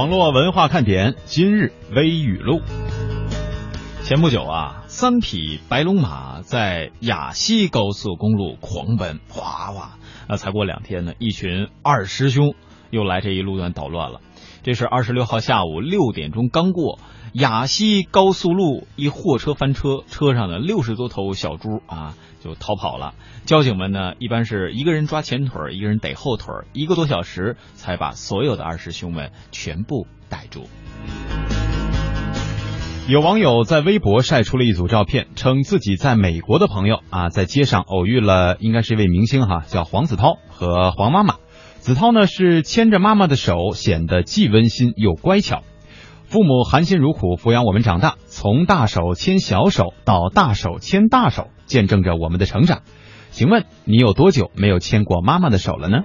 网络文化看点今日微语录。前不久啊，三匹白龙马在雅西高速公路狂奔，哗哗！那才过两天呢，一群二师兄又来这一路段捣乱了。这是二十六号下午六点钟刚过雅西高速路，一货车翻车，车上的六十多头小猪啊就逃跑了。交警们呢，一般是一个人抓前腿，一个人逮后腿，一个多小时才把所有的二师兄们全部逮住。有网友在微博晒出了一组照片，称自己在美国的朋友啊，在街上偶遇了，应该是一位明星哈，叫黄子韬和黄妈妈。子韬呢是牵着妈妈的手，显得既温馨又乖巧。父母含辛茹苦抚养我们长大，从大手牵小手到大手牵大手，见证着我们的成长。请问你有多久没有牵过妈妈的手了呢？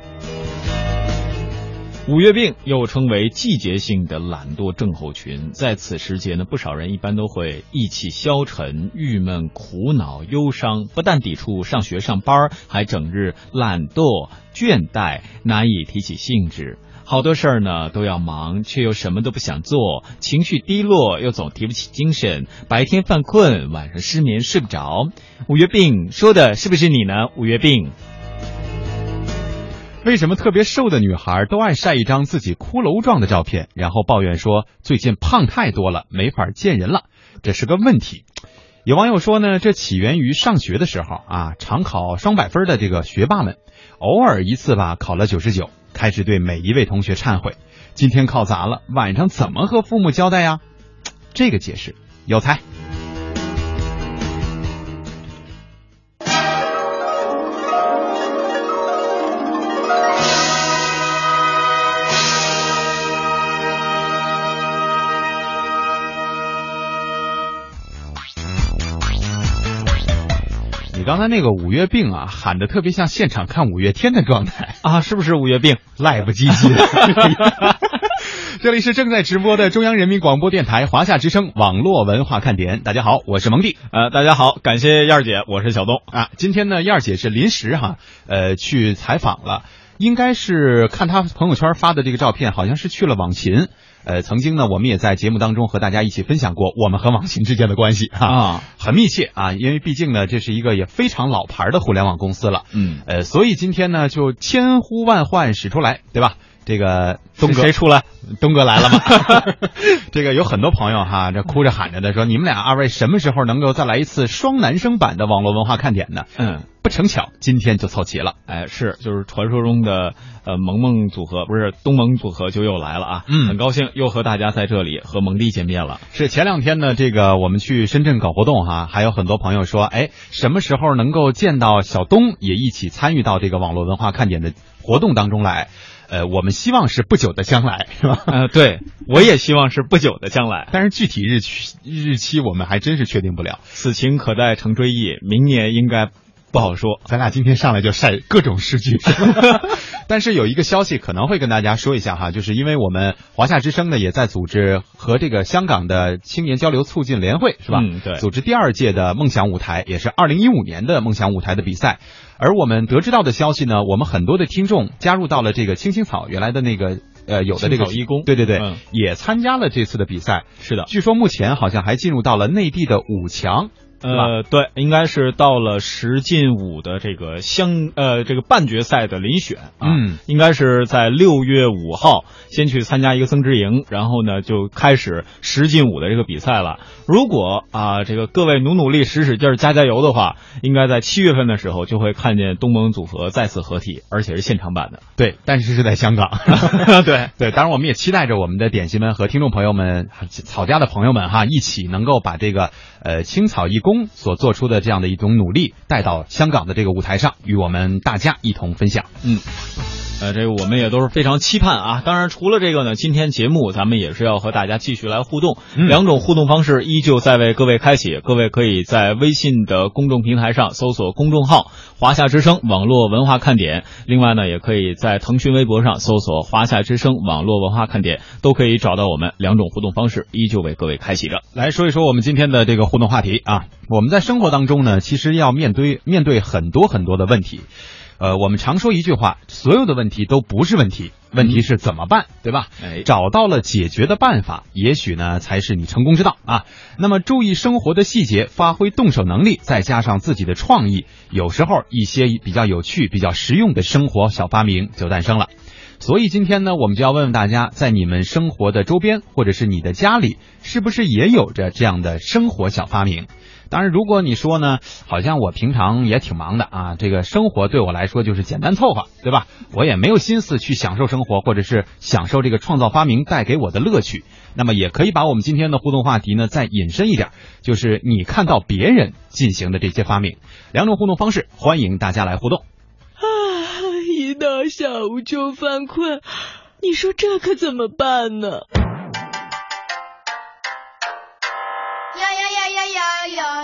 五月病又称为季节性的懒惰症候群，在此时节呢，不少人一般都会意气消沉、郁闷、苦恼、忧伤，不但抵触上学上班，还整日懒惰、倦怠，难以提起兴致。好多事儿呢都要忙，却又什么都不想做，情绪低落，又总提不起精神，白天犯困，晚上失眠睡不着。五月病说的是不是你呢？五月病。为什么特别瘦的女孩都爱晒一张自己骷髅状的照片，然后抱怨说最近胖太多了，没法见人了？这是个问题。有网友说呢，这起源于上学的时候啊，常考双百分的这个学霸们，偶尔一次吧考了九十九，开始对每一位同学忏悔，今天考砸了，晚上怎么和父母交代呀？这个解释有才。刚才那个五月病啊，喊的特别像现场看五月天的状态啊，是不是五月病？赖不唧唧的。这里是正在直播的中央人民广播电台华夏之声网络文化看点。大家好，我是蒙蒂。呃，大家好，感谢燕儿姐，我是小东啊。今天呢，燕儿姐是临时哈，呃，去采访了，应该是看她朋友圈发的这个照片，好像是去了网秦。呃，曾经呢，我们也在节目当中和大家一起分享过我们和网信之间的关系哈，很密切啊，因为毕竟呢，这是一个也非常老牌的互联网公司了，嗯，呃，所以今天呢，就千呼万唤始出来，对吧？这个东哥谁出来？东哥来了吗？这个有很多朋友哈，这哭着喊着的说，你们俩二位什么时候能够再来一次双男生版的网络文化看点呢？嗯，不成巧，今天就凑齐了。哎，是，就是传说中的呃萌萌组合，不是东萌组合就又来了啊。嗯，很高兴又和大家在这里和蒙蒂见面了。是前两天呢，这个我们去深圳搞活动哈，还有很多朋友说，哎，什么时候能够见到小东也一起参与到这个网络文化看点的活动当中来？呃，我们希望是不久的将来，是吧？呃，对，我也希望是不久的将来，但是具体日期日期我们还真是确定不了。此情可待成追忆，明年应该不好说。咱俩今天上来就晒各种诗句，但是有一个消息可能会跟大家说一下哈，就是因为我们华夏之声呢也在组织和这个香港的青年交流促进联会，是吧？嗯，对，组织第二届的梦想舞台，也是二零一五年的梦想舞台的比赛。而我们得知到的消息呢，我们很多的听众加入到了这个青青草原来的那个呃有的这个义工，对对对，嗯、也参加了这次的比赛。是的，据说目前好像还进入到了内地的五强。呃，对，应该是到了十进五的这个相呃这个半决赛的遴选啊，嗯，应该是在六月五号先去参加一个增值营，然后呢就开始十进五的这个比赛了。如果啊这个各位努努力、使使劲、加加油的话，应该在七月份的时候就会看见东盟组合再次合体，而且是现场版的。对，但是是在香港。对对，当然我们也期待着我们的点心们和听众朋友们、草家的朋友们哈，一起能够把这个呃青草义工。所做出的这样的一种努力，带到香港的这个舞台上，与我们大家一同分享。嗯，呃，这个我们也都是非常期盼啊。当然，除了这个呢，今天节目咱们也是要和大家继续来互动，嗯、两种互动方式依旧在为各位开启。各位可以在微信的公众平台上搜索公众号“华夏之声网络文化看点”，另外呢，也可以在腾讯微博上搜索“华夏之声网络文化看点”，都可以找到我们。两种互动方式依旧为各位开启着。来说一说我们今天的这个互动话题啊，我们在生活当中呢，其实要面对面对很多很多的问题。呃，我们常说一句话，所有的问题都不是问题，问题是怎么办，对吧？哎，找到了解决的办法，也许呢才是你成功之道啊。那么注意生活的细节，发挥动手能力，再加上自己的创意，有时候一些比较有趣、比较实用的生活小发明就诞生了。所以今天呢，我们就要问问大家，在你们生活的周边，或者是你的家里，是不是也有着这样的生活小发明？当然，如果你说呢，好像我平常也挺忙的啊，这个生活对我来说就是简单凑合，对吧？我也没有心思去享受生活，或者是享受这个创造发明带给我的乐趣。那么，也可以把我们今天的互动话题呢再引申一点，就是你看到别人进行的这些发明，两种互动方式，欢迎大家来互动。啊一到下午就犯困，你说这可怎么办呢？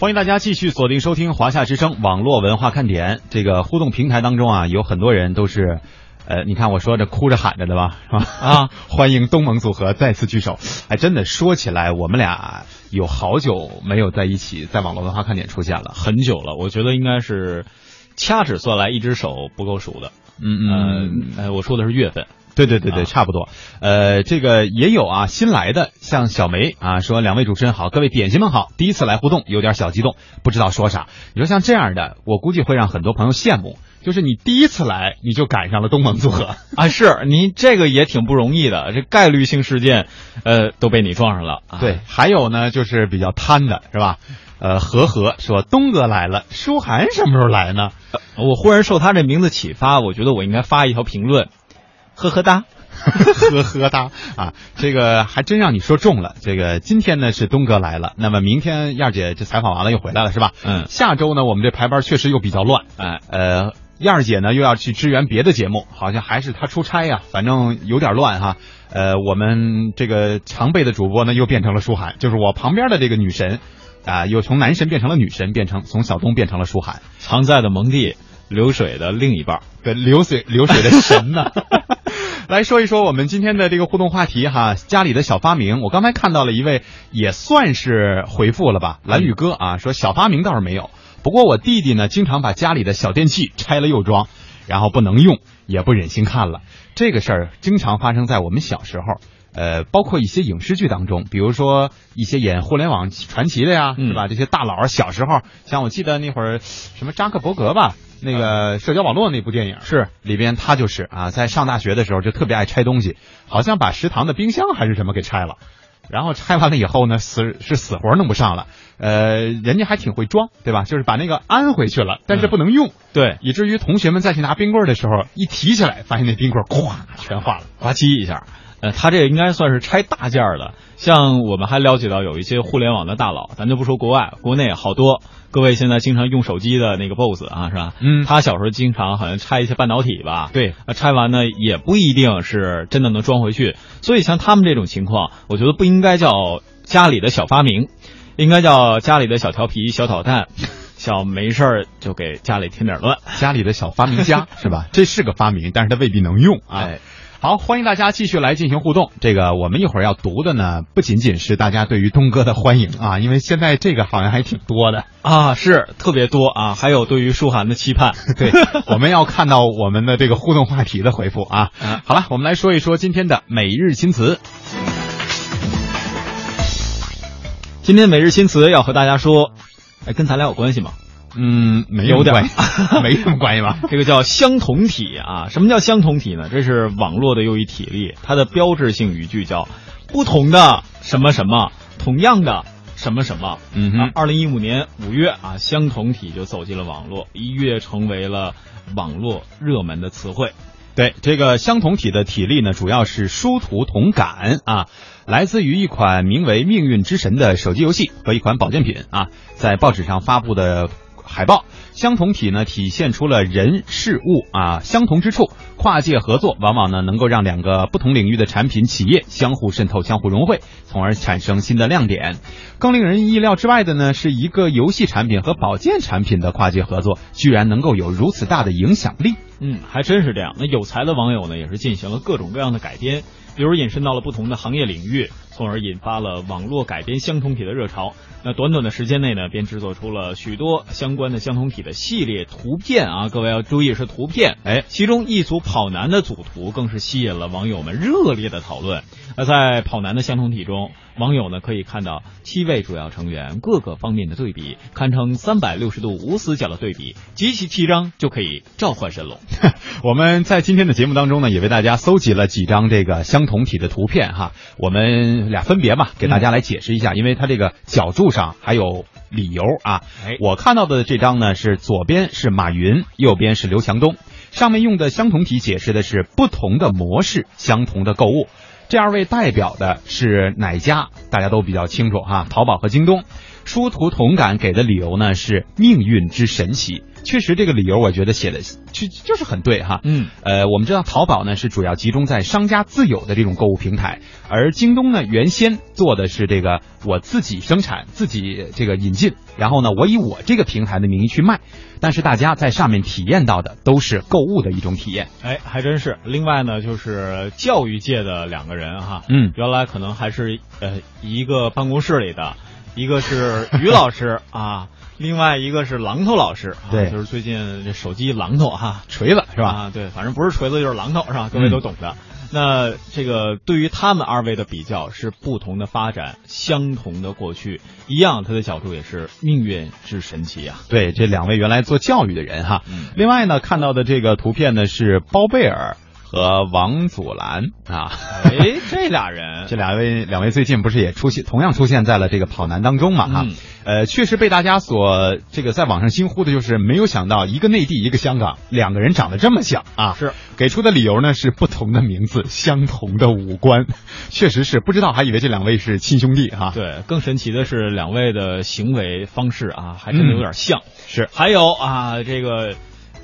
欢迎大家继续锁定收听华夏之声网络文化看点这个互动平台当中啊，有很多人都是，呃，你看我说着哭着喊着的吧，是吧？啊，欢迎东盟组合再次聚首。哎，真的说起来，我们俩有好久没有在一起，在网络文化看点出现了，很久了。我觉得应该是掐指算来，一只手不够数的。嗯嗯，呃，我说的是月份。对对对对，差不多。呃，这个也有啊，新来的像小梅啊，说两位主持人好，各位点心们好，第一次来互动，有点小激动，不知道说啥。你说像这样的，我估计会让很多朋友羡慕。就是你第一次来，你就赶上了东盟组合 啊！是你这个也挺不容易的，这概率性事件，呃，都被你撞上了。对，还有呢，就是比较贪的是吧？呃，和和说东哥来了，舒涵什么时候来呢？我忽然受他这名字启发，我觉得我应该发一条评论。呵呵哒，呵呵哒啊！这个还真让你说中了。这个今天呢是东哥来了，那么明天燕儿姐这采访完了又回来了是吧？嗯。下周呢我们这排班确实又比较乱，哎呃，燕儿姐呢又要去支援别的节目，好像还是她出差呀，反正有点乱哈。呃，我们这个常备的主播呢又变成了舒涵，就是我旁边的这个女神啊，又从男神变成了女神，变成从小东变成了舒涵，常在的蒙蒂流水的另一半，对流水流水的神呢。来说一说我们今天的这个互动话题哈，家里的小发明。我刚才看到了一位也算是回复了吧，蓝宇哥啊，说小发明倒是没有，不过我弟弟呢，经常把家里的小电器拆了又装，然后不能用，也不忍心看了。这个事儿经常发生在我们小时候，呃，包括一些影视剧当中，比如说一些演互联网传奇的呀，是吧？这些大佬小时候，像我记得那会儿什么扎克伯格吧。那个社交网络那部电影是里边他就是啊，在上大学的时候就特别爱拆东西，好像把食堂的冰箱还是什么给拆了，然后拆完了以后呢，死是死活弄不上了，呃，人家还挺会装，对吧？就是把那个安回去了，但是不能用，对，以至于同学们再去拿冰棍的时候，一提起来发现那冰棍咵全化了，呱唧一下。呃，他这应该算是拆大件儿的。像我们还了解到有一些互联网的大佬，咱就不说国外，国内好多。各位现在经常用手机的那个 BOSS 啊，是吧？嗯，他小时候经常好像拆一些半导体吧。对，拆完呢也不一定是真的能装回去。所以像他们这种情况，我觉得不应该叫家里的小发明，应该叫家里的小调皮、小捣蛋，小没事儿就给家里添点乱。家里的小发明家 是吧？这是个发明，但是他未必能用啊。好，欢迎大家继续来进行互动。这个我们一会儿要读的呢，不仅仅是大家对于东哥的欢迎啊，因为现在这个好像还挺多的啊，是特别多啊，还有对于舒涵的期盼。对，我们要看到我们的这个互动话题的回复啊。好了，我们来说一说今天的每日新词。今天每日新词要和大家说，哎，跟咱俩有关系吗？嗯，没有点关系，没什么关系吧？这个叫相同体啊？什么叫相同体呢？这是网络的又一体例，它的标志性语句叫“不同的什么什么，同样的什么什么”。嗯哼，二零一五年五月啊，相同体就走进了网络，一跃成为了网络热门的词汇。对这个相同体的体例呢，主要是殊途同感啊，来自于一款名为《命运之神》的手机游戏和一款保健品啊，在报纸上发布的海报。相同体呢，体现出了人事物啊相同之处，跨界合作往往呢能够让两个不同领域的产品企业相互渗透、相互融汇，从而产生新的亮点。更令人意料之外的呢，是一个游戏产品和保健产品的跨界合作，居然能够有如此大的影响力。嗯，还真是这样。那有才的网友呢，也是进行了各种各样的改编，比如引申到了不同的行业领域，从而引发了网络改编相同体的热潮。那短短的时间内呢，便制作出了许多相关的相同体的系列图片啊！各位要注意是图片，哎，其中一组跑男的组图更是吸引了网友们热烈的讨论。那在跑男的相同体中，网友呢可以看到七位主要成员各个方面的对比，堪称三百六十度无死角的对比，集齐七张就可以召唤神龙。我们在今天的节目当中呢，也为大家搜集了几张这个相同体的图片哈，我们俩分别嘛，给大家来解释一下，因为它这个脚注上还有理由啊。哎我看到的这张呢是左边是马云，右边是刘强东，上面用的相同体解释的是不同的模式，相同的购物。第二位代表的是哪家？大家都比较清楚哈，淘宝和京东。殊途同感给的理由呢是命运之神奇，确实这个理由我觉得写的就就是很对哈。嗯，呃，我们知道淘宝呢是主要集中在商家自有的这种购物平台，而京东呢原先做的是这个我自己生产、自己这个引进，然后呢我以我这个平台的名义去卖，但是大家在上面体验到的都是购物的一种体验。哎，还真是。另外呢，就是教育界的两个人哈，嗯原来可能还是呃一个办公室里的，一个是于老师 啊，另外一个是榔头老师，啊对就是最近这手机榔头哈，锤子是吧？啊，对，反正不是锤子就是榔头是吧？各位都懂的。那这个对于他们二位的比较是不同的发展，相同的过去，一样，他的角度也是命运之神奇啊。对，这两位原来做教育的人哈。嗯另外呢，看到的这个图片呢是包贝尔和王祖蓝啊。哎，这俩人，这两位两位最近不是也出现，同样出现在了这个跑男当中嘛哈、嗯呃，确实被大家所这个在网上惊呼的就是没有想到一个内地一个香港两个人长得这么像啊，是给出的理由呢是不同的名字，相同的五官，确实是不知道还以为这两位是亲兄弟哈、对，更神奇的是两位的行为方式啊，还真的有点像。是还有啊，这个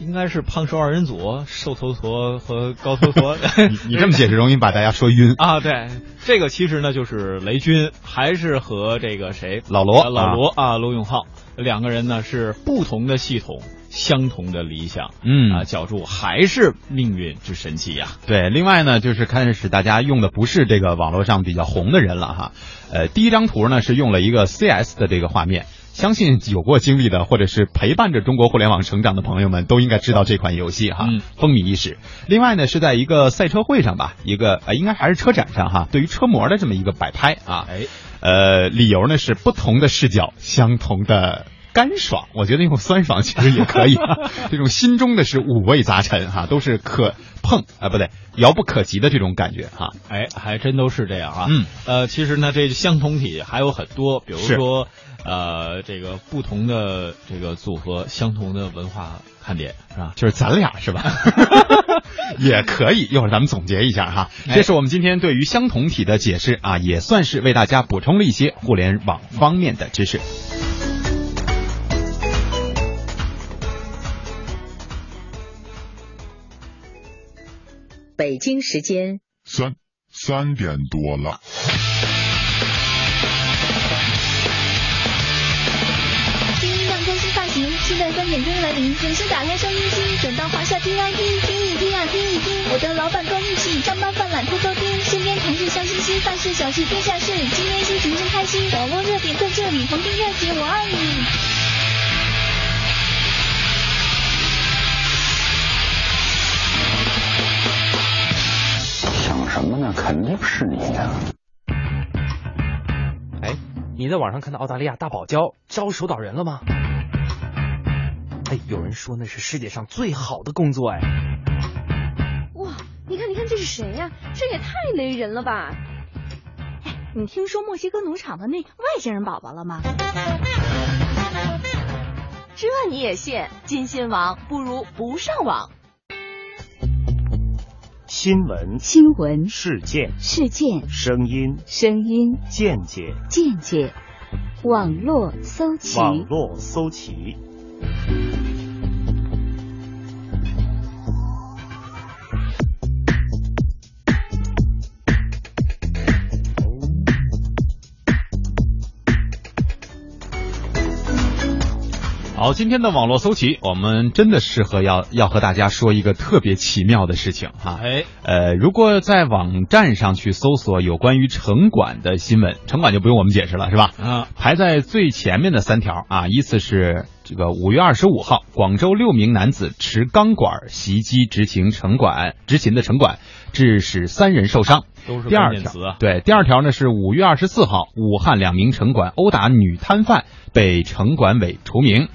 应该是胖瘦二人组，瘦头陀和高头陀。你你这么解释容易把大家说晕。啊，对，这个其实呢就是雷军，还是和这个谁老罗呃老罗啊，罗永浩两个人呢是不同的系统，相同的理想。嗯啊，角注还是命运之神奇呀、对，另外呢，就是开始大家用的不是这个网络上比较红的人了哈。呃，第一张图呢是用了一个 CS 的这个画面，相信有过经历的或者是陪伴着中国互联网成长的朋友们都应该知道这款游戏哈，嗯风靡一时。另外呢是在一个赛车会上吧，一个呃应该还是车展上哈，对于车模的这么一个摆拍啊，哎，呃，理由呢是不同的视角，相同的干爽。我觉得用酸爽其实也可以、啊，这种心中的是五味杂陈哈、都是可碰啊、不对，遥不可及的这种感觉哈、哎，还真都是这样啊。嗯，呃，其实呢，这相同体还有很多，比如说，呃，这个不同的这个组合，相同的文化看点，是吧？就是咱俩是吧？也可以，一会儿咱们总结一下哈。哎这是我们今天对于相同体的解释啊，也算是为大家补充了一些互联网方面的知识。北京时间三三点多了。新音量更新发型，新的三点终于来临，准时打开收音机，转到华夏听 I P，听一听啊听一听，我的老板够义气，上班犯懒偷偷听，身边同事笑嘻嘻，办事小事天下事，今天心情真开心，网络热点在这里，黄金热姐我爱你。是你呀、哎，你在网上看到澳大利亚大堡礁招守岛人了吗？哎，有人说那是世界上最好的工作哎。哇，你看，你看这是谁呀？这也太雷人了吧！哎，你听说墨西哥农场的那外星人宝宝了吗？这你也信？金信网不如不上网。新闻，新闻，事件，事件，声音，声音，见解，见解，网络搜集，网络搜集。好，今天的网络搜集，我们真的适合要要和大家说一个特别奇妙的事情哈。哎，呃，如果在网站上去搜索有关于城管的新闻，城管就不用我们解释了，是吧？啊，排在最前面的三条啊，依次是这个五月二十五号，广州六名男子持钢管袭击执勤城管执勤的城管，致使三人受伤。都是第二条。对，第二条呢是五月二十四号，武汉两名城管殴打女摊贩，被城管委除名。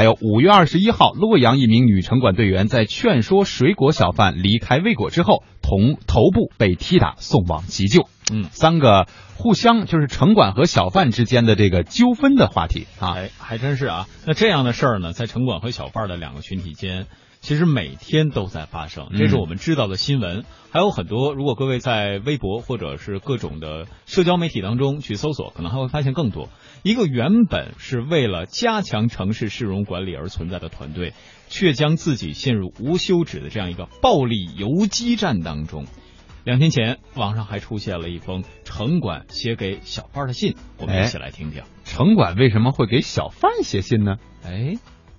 还有五月二十一号，洛阳一名女城管队员在劝说水果小贩离开未果之后，同头部被踢打，送往急救。嗯，三个互相就是城管和小贩之间的这个纠纷的话题啊。哎，还真是啊。那这样的事儿呢，在城管和小贩的两个群体间，其实每天都在发生，这是我们知道的新闻。还有很多，如果各位在微博或者是各种的社交媒体当中去搜索，可能还会发现更多。一个原本是为了加强城市市容管理而存在的团队，却将自己陷入无休止的这样一个暴力游击战当中。两天前，网上还出现了一封城管写给小贩的信，我们一起来听听。城管为什么会给小贩写信呢？哎，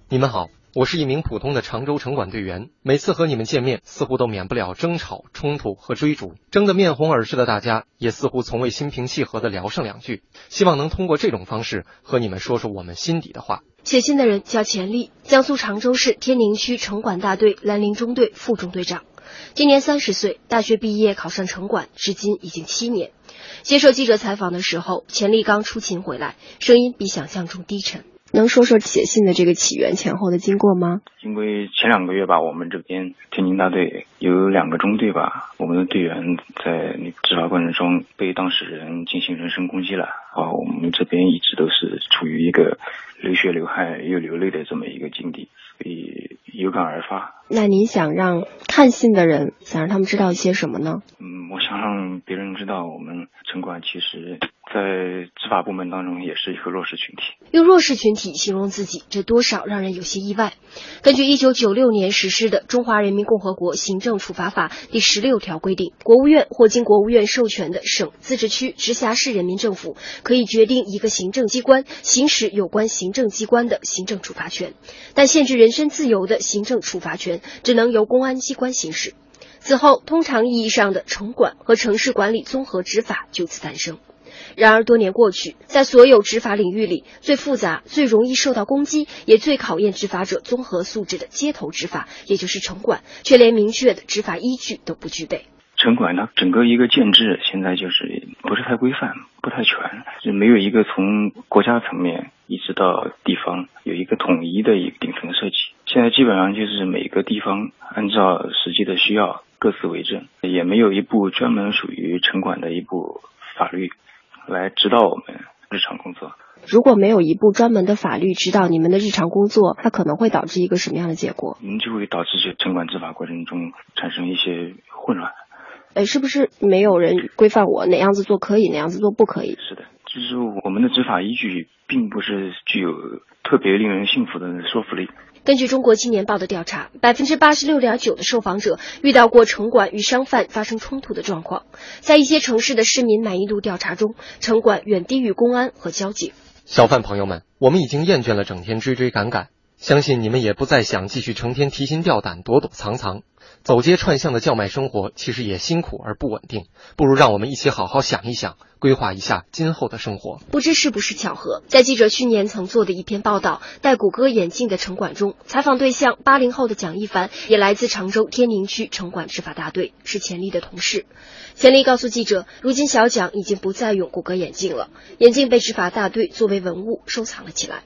你们好，我是一名普通的常州城管队员。每次和你们见面，似乎都免不了争吵、冲突和追逐，争得面红耳赤的大家，也似乎从未心平气和的聊上两句。希望能通过这种方式和你们说说我们心底的话。写信的人叫钱丽，江苏常州市天宁区城管大队兰陵中队副中队长。今年三十岁，大学毕业考上城管，至今已经七年。接受记者采访的时候，钱丽刚出勤回来，声音比想象中低沉。能说说写信的这个起源前后的经过吗？因为前两个月吧，我们这边天津大队有两个中队吧，我们的队员在那执法过程中被当事人进行人身攻击了。啊，我们这边一直都是处于一个流血流汗又流泪的这么一个境地，所以有感而发。那您想让看信的人，想让他们知道一些什么呢？嗯，我想让别人知道，我们城管其实在执法部门当中也是一个弱势群体。用弱势群体形容自己，这多少让人有些意外。根据一九九六年实施的《中华人民共和国行政处罚法》第十六条规定，国务院或经国务院授权的省、自治区、直辖市人民政府可以决定一个行政机关行使有关行政机关的行政处罚权，但限制人身自由的行政处罚权只能由公安机关行使。此后，通常意义上的城管和城市管理综合执法就此诞生。然而，多年过去，在所有执法领域里，最复杂、最容易受到攻击，也最考验执法者综合素质的街头执法，也就是城管，却连明确的执法依据都不具备。城管呢整个一个建制现在就是不是太规范，不太全，就没有一个从国家层面一直到地方有一个统一的一个顶层设计。现在基本上就是每个地方按照实际的需要各自为政，也没有一部专门属于城管的一部法律来指导我们日常工作。如果没有一部专门的法律指导你们的日常工作，它可能会导致一个什么样的结果？嗯，就会导致这城管执法过程中产生一些混乱。哎，是不是没有人规范我哪样子做可以，哪样子做不可以？是的，就是我们的执法依据并不是具有特别令人信服的说服力。根据中国青年报的调查，百分之八十六点九的受访者遇到过城管与商贩发生冲突的状况。在一些城市的市民满意度调查中，城管远低于公安和交警。小贩朋友们，我们已经厌倦了整天追追赶赶，相信你们也不再想继续成天提心吊胆、躲躲藏藏。走街串巷的叫卖生活其实也辛苦而不稳定，不如让我们一起好好想一想，规划一下今后的生活。不知是不是巧合，在记者去年曾做的一篇报道《戴谷歌眼镜的城管》中，采访对象八零后的蒋一凡也来自常州天宁区城管执法大队，是钱丽的同事。钱丽告诉记者，如今小蒋已经不再用谷歌眼镜了，眼镜被执法大队作为文物收藏了起来。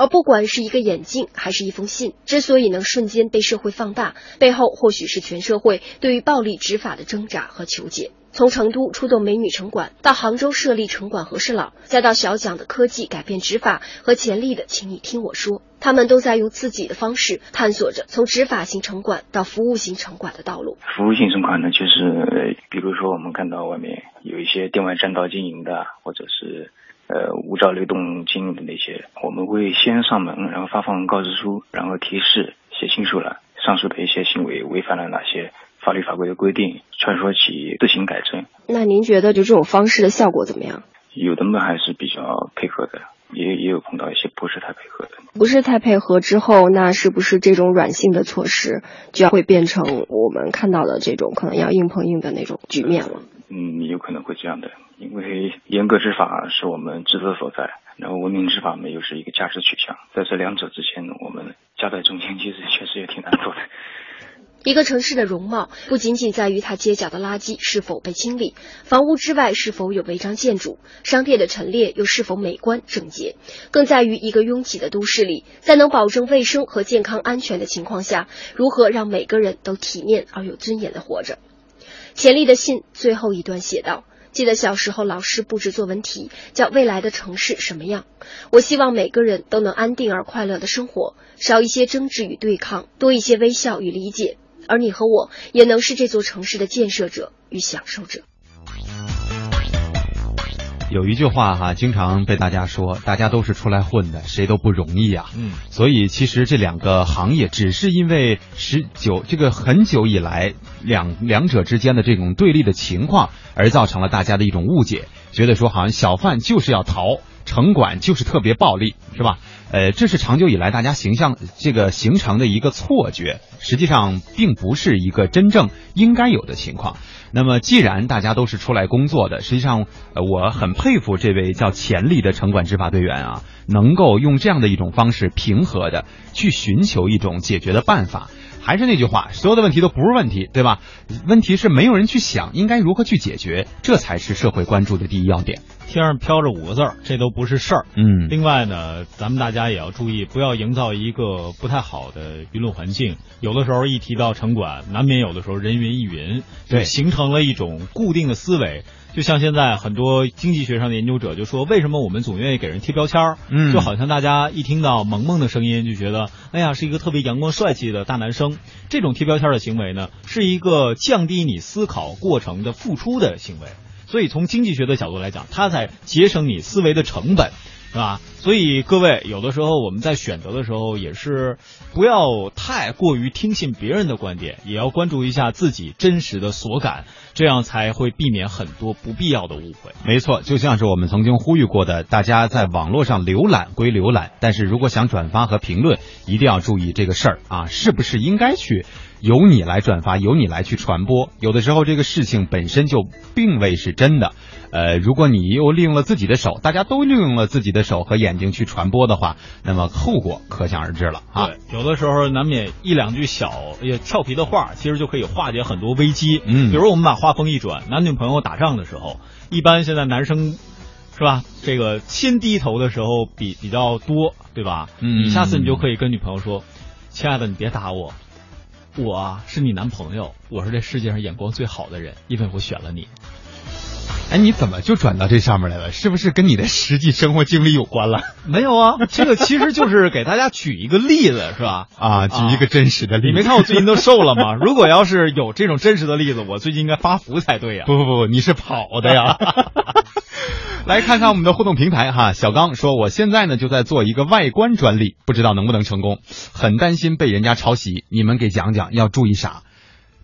而不管是一个眼镜还是一封信，之所以能瞬间被社会放大，背后或许是全社会对于暴力执法的挣扎和求解。从成都出动美女城管，到杭州设立城管和事佬，再到小蒋的科技改变执法和潜力的，请你听我说，他们都在用自己的方式探索着从执法型城管到服务型城管的道路。服务性城管呢，就是比如说我们看到外面有一些店外占道经营的，或者是呃无照流动经营的那些，我们会先上门，然后发放告知书，然后提示写清楚了上述的一些行为违反了哪些。法律法规的规定，传说起自行改正。那您觉得就这种方式的效果怎么样？有的们还是比较配合的，也也有碰到一些不是太配合的。不是太配合之后，那是不是这种软性的措施就要会变成我们看到的这种可能要硬碰硬的那种局面了？嗯，有可能会这样的，因为严格执法是我们职责所在，然后文明执法呢又是一个价值取向，在这两者之间，我们夹在中间，其实确实也挺难做的。一个城市的容貌不仅仅在于它街角的垃圾是否被清理，房屋之外是否有违章建筑，商店的陈列又是否美观整洁，更在于一个拥挤的都市里，在能保证卫生和健康安全的情况下，如何让每个人都体面而有尊严的活着。钱丽的信最后一段写道：“记得小时候老师布置作文题，叫未来的城市什么样？我希望每个人都能安定而快乐的生活，少一些争执与对抗，多一些微笑与理解。”而你和我也能是这座城市的建设者与享受者。有一句话哈，经常被大家说，大家都是出来混的，谁都不容易啊。嗯，所以其实这两个行业只是因为十九这个很久以来两两者之间的这种对立的情况，而造成了大家的一种误解，觉得说好像小贩就是要逃，城管就是特别暴力，是吧？呃，这是长久以来大家形象这个形成的一个错觉，实际上并不是一个真正应该有的情况。那么，既然大家都是出来工作的，实际上，我很佩服这位叫钱力的城管执法队员啊，能够用这样的一种方式，平和的去寻求一种解决的办法。还是那句话，所有的问题都不是问题，对吧？问题是没有人去想应该如何去解决，这才是社会关注的第一要点。天上飘着五个字儿，这都不是事儿。嗯，另外呢，咱们大家也要注意，不要营造一个不太好的舆论环境。有的时候一提到城管，难免有的时候人云亦云，对，形成了一种固定的思维。就像现在很多经济学上的研究者就说，为什么我们总愿意给人贴标签儿？嗯，就好像大家一听到萌萌的声音，就觉得，哎呀，是一个特别阳光帅气的大男生。这种贴标签的行为呢，是一个降低你思考过程的付出的行为。所以从经济学的角度来讲，它在节省你思维的成本，是吧？所以各位有的时候我们在选择的时候，也是不要太过于听信别人的观点，也要关注一下自己真实的所感，这样才会避免很多不必要的误会。没错，就像是我们曾经呼吁过的，大家在网络上浏览归浏览，但是如果想转发和评论，一定要注意这个事儿啊，是不是应该去？由你来转发，由你来去传播。有的时候这个事情本身就并未是真的。呃，如果你又利用了自己的手，大家都利用了自己的手和眼睛去传播的话，那么后果可想而知了啊。对，有的时候难免一两句小也俏皮的话，其实就可以化解很多危机。嗯，比如我们把话锋一转，男女朋友打仗的时候，一般现在男生是吧？这个先低头的时候比比较多，对吧？嗯，你下次你就可以跟女朋友说：“亲爱的，你别打我。”我是你男朋友，我是这世界上眼光最好的人，因为我选了你。哎，你怎么就转到这上面来了？是不是跟你的实际生活经历有关了？没有啊，这个其实就是给大家举一个例子，是吧？啊，举一个真实的例子。你没看我最近都瘦了吗？如果要是有这种真实的例子，我最近应该发福才对呀。不不不，你是跑的呀。来看看我们的互动平台哈，小刚说，我现在呢就在做一个外观专利，不知道能不能成功，很担心被人家抄袭，你们给讲讲要注意啥？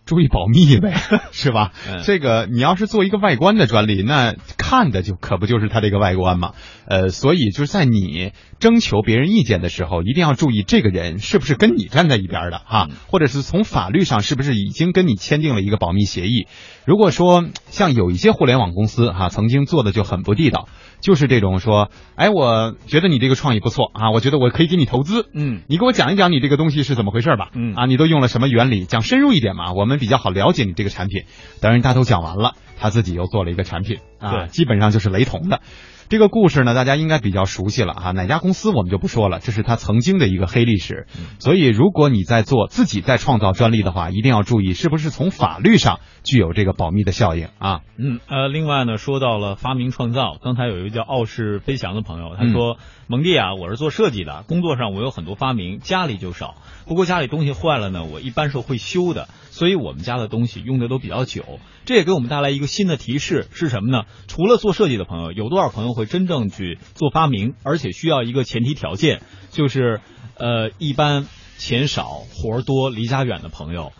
注意保密呗，是吧？嗯、这个你要是做一个外观的专利，那看的就可不就是它这个外观嘛？呃，所以就是在你征求别人意见的时候，一定要注意这个人是不是跟你站在一边的哈，或者是从法律上是不是已经跟你签订了一个保密协议。如果说像有一些互联网公司哈，曾经做的就很不地道，就是这种说，哎，我觉得你这个创意不错啊，我觉得我可以给你投资，嗯，你给我讲一讲你这个东西是怎么回事吧，嗯。啊，你都用了什么原理，讲深入一点嘛，我们比较好了解你这个产品。等人家都讲完了，他自己又做了一个产品啊，基本上就是雷同的。这个故事呢，大家应该比较熟悉了哈，哪家公司我们就不说了，这是他曾经的一个黑历史。所以，如果你在做自己在创造专利的话，一定要注意是不是从法律上具有这个保密的效应啊。嗯，呃，另外呢，说到了发明创造，刚才有一个叫傲视飞翔的朋友，他说：“蒙蒂啊，我是做设计的，工作上我有很多发明，家里就少。不过家里东西坏了呢，我一般是会修的，所以我们家的东西用的都比较久。这也给我们带来一个新的提示是什么呢？除了做设计的朋友，有多少朋友会真正去做发明？而且需要一个前提条件，就是呃，一般钱少活多、离家远的朋友。”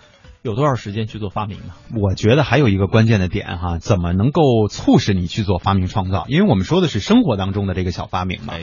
有多少时间去做发明呢？我觉得还有一个关键的点哈，怎么能够促使你去做发明创造？因为我们说的是生活当中的这个小发明嘛，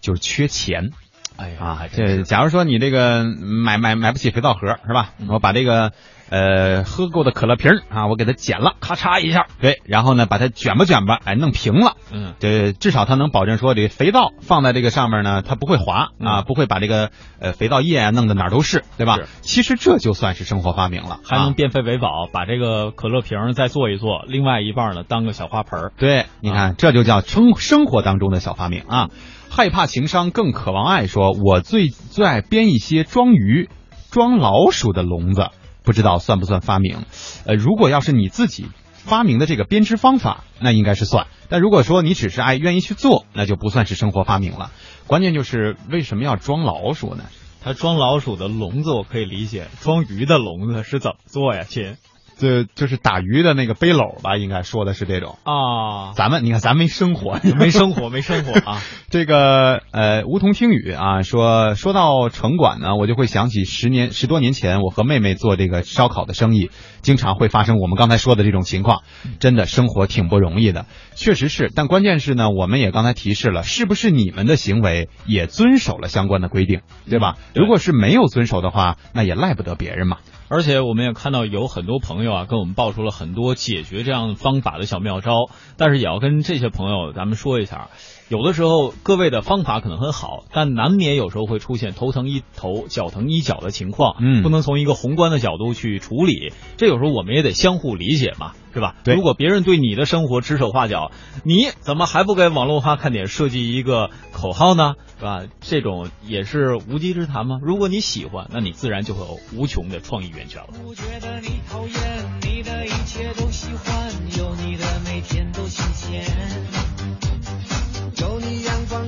就是缺钱。哎呀，啊，这假如说你这个买买买不起肥皂盒是吧？我把这个。呃，喝过的可乐瓶啊，我给它剪了，咔嚓一下，对，然后呢，把它卷吧卷吧，哎，弄平了，嗯，这至少它能保证说，这肥皂放在这个上面呢，它不会滑啊，不会把这个呃肥皂液啊弄得哪儿都是，对吧？其实这就算是生活发明了，还能变废为宝，把这个可乐瓶再做一做，另外一半呢当个小花盆对，你看这就叫生生活当中的小发明啊。害怕情商更渴望爱，说我最最爱编一些装鱼、装老鼠的笼子。不知道算不算发明？呃，如果要是你自己发明的这个编织方法，那应该是算。但如果说你只是爱愿意去做，那就不算是生活发明了。关键就是为什么要装老鼠呢？它装老鼠的笼子我可以理解，装鱼的笼子是怎么做呀，亲？这就是打鱼的那个背篓吧，应该说的是这种啊。咱们你看，咱没生活，没生活，没生活啊。这个呃，梧桐听雨啊，说说到城管呢，我就会想起十年十多年前，我和妹妹做这个烧烤的生意，经常会发生我们刚才说的这种情况。真的生活挺不容易的，确实是。但关键是呢，我们也刚才提示了，是不是你们的行为也遵守了相关的规定，对吧？如果是没有遵守的话，那也赖不得别人嘛。而且我们也看到有很多朋友啊，跟我们爆出了很多解决这样方法的小妙招，但是也要跟这些朋友咱们说一下。有的时候，各位的方法可能很好，但难免有时候会出现头疼一头、脚疼一脚的情况。嗯，不能从一个宏观的角度去处理，这有时候我们也得相互理解嘛，是吧？对。如果别人对你的生活指手画脚，你怎么还不给网络化看点设计一个口号呢？是吧？这种也是无稽之谈吗？如果你喜欢，那你自然就会有无穷的创意源泉了。不觉得你讨厌，你的一切都喜欢，有你的每天都新鲜。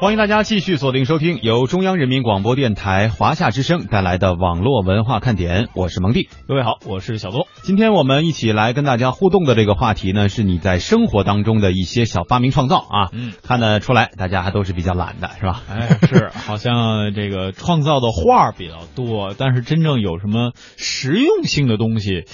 欢迎大家继续锁定收听由中央人民广播电台华夏之声带来的网络文化看点，我是蒙蒂。各位好，我是小多。今天我们一起来跟大家互动的这个话题呢，是你在生活当中的一些小发明创造啊。嗯，看得出来大家还都是比较懒的，是吧？哎，是，好像这个创造的画比较多，但是真正有什么实用性的东西？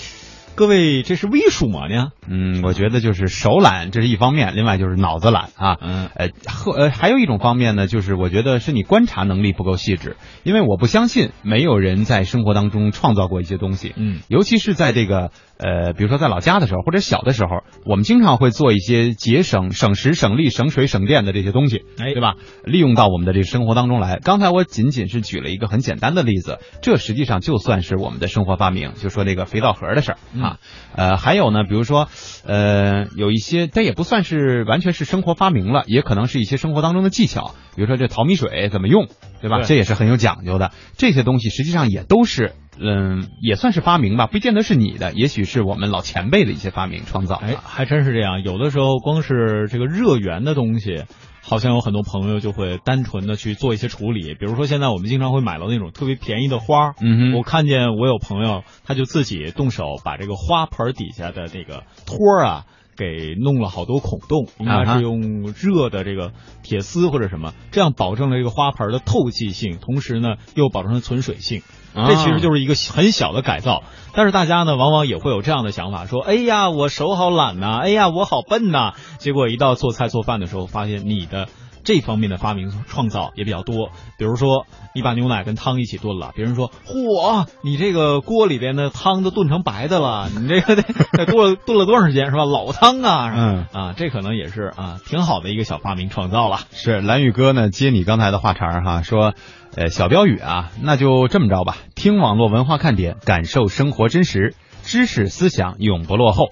各位，这是微数吗？呢？嗯，我觉得就是手懒，这是一方面；另外就是脑子懒啊。嗯，呃，和呃，还有一种方面呢，就是我觉得是你观察能力不够细致。因为我不相信没有人在生活当中创造过一些东西。嗯，尤其是在这个呃，比如说在老家的时候，或者小的时候，我们经常会做一些节省、省时、省力、省水、省电的这些东西，哎，对吧？利用到我们的这个生活当中来。刚才我仅仅是举了一个很简单的例子，这实际上就算是我们的生活发明。就说这个肥皂盒的事儿啊，呃。还有呢，比如说，呃，有一些，但也不算是完全是生活发明了，也可能是一些生活当中的技巧，比如说这淘米水怎么用，对吧？这也是很有讲究的。这些东西实际上也都是，嗯，也算是发明吧，不见得是你的，也许是我们老前辈的一些发明创造。哎，还真是这样。有的时候光是这个热源的东西。好像有很多朋友就会单纯的去做一些处理，比如说现在我们经常会买到那种特别便宜的花，嗯我看见我有朋友他就自己动手把这个花盆底下的这个托啊给弄了好多孔洞，应该是用热的这个铁丝或者什么，这样保证了这个花盆的透气性，同时呢又保证了存水性。这其实就是一个很小的改造，但是大家呢往往也会有这样的想法，说：“哎呀，我手好懒呐，哎呀，我好笨呐。”结果一到做菜做饭的时候，发现你的这方面的发明创造也比较多。比如说，你把牛奶跟汤一起炖了，别人说：“嚯，你这个锅里边的汤都炖成白的了，你这个得得炖炖了多长时间是吧？老汤啊，嗯啊，这可能也是啊挺好的一个小发明创造了。是蓝宇哥呢，接你刚才的话茬儿哈，说，呃，小标语啊，那就这么着吧，听网络文化看点，感受生活真实，知识思想永不落后。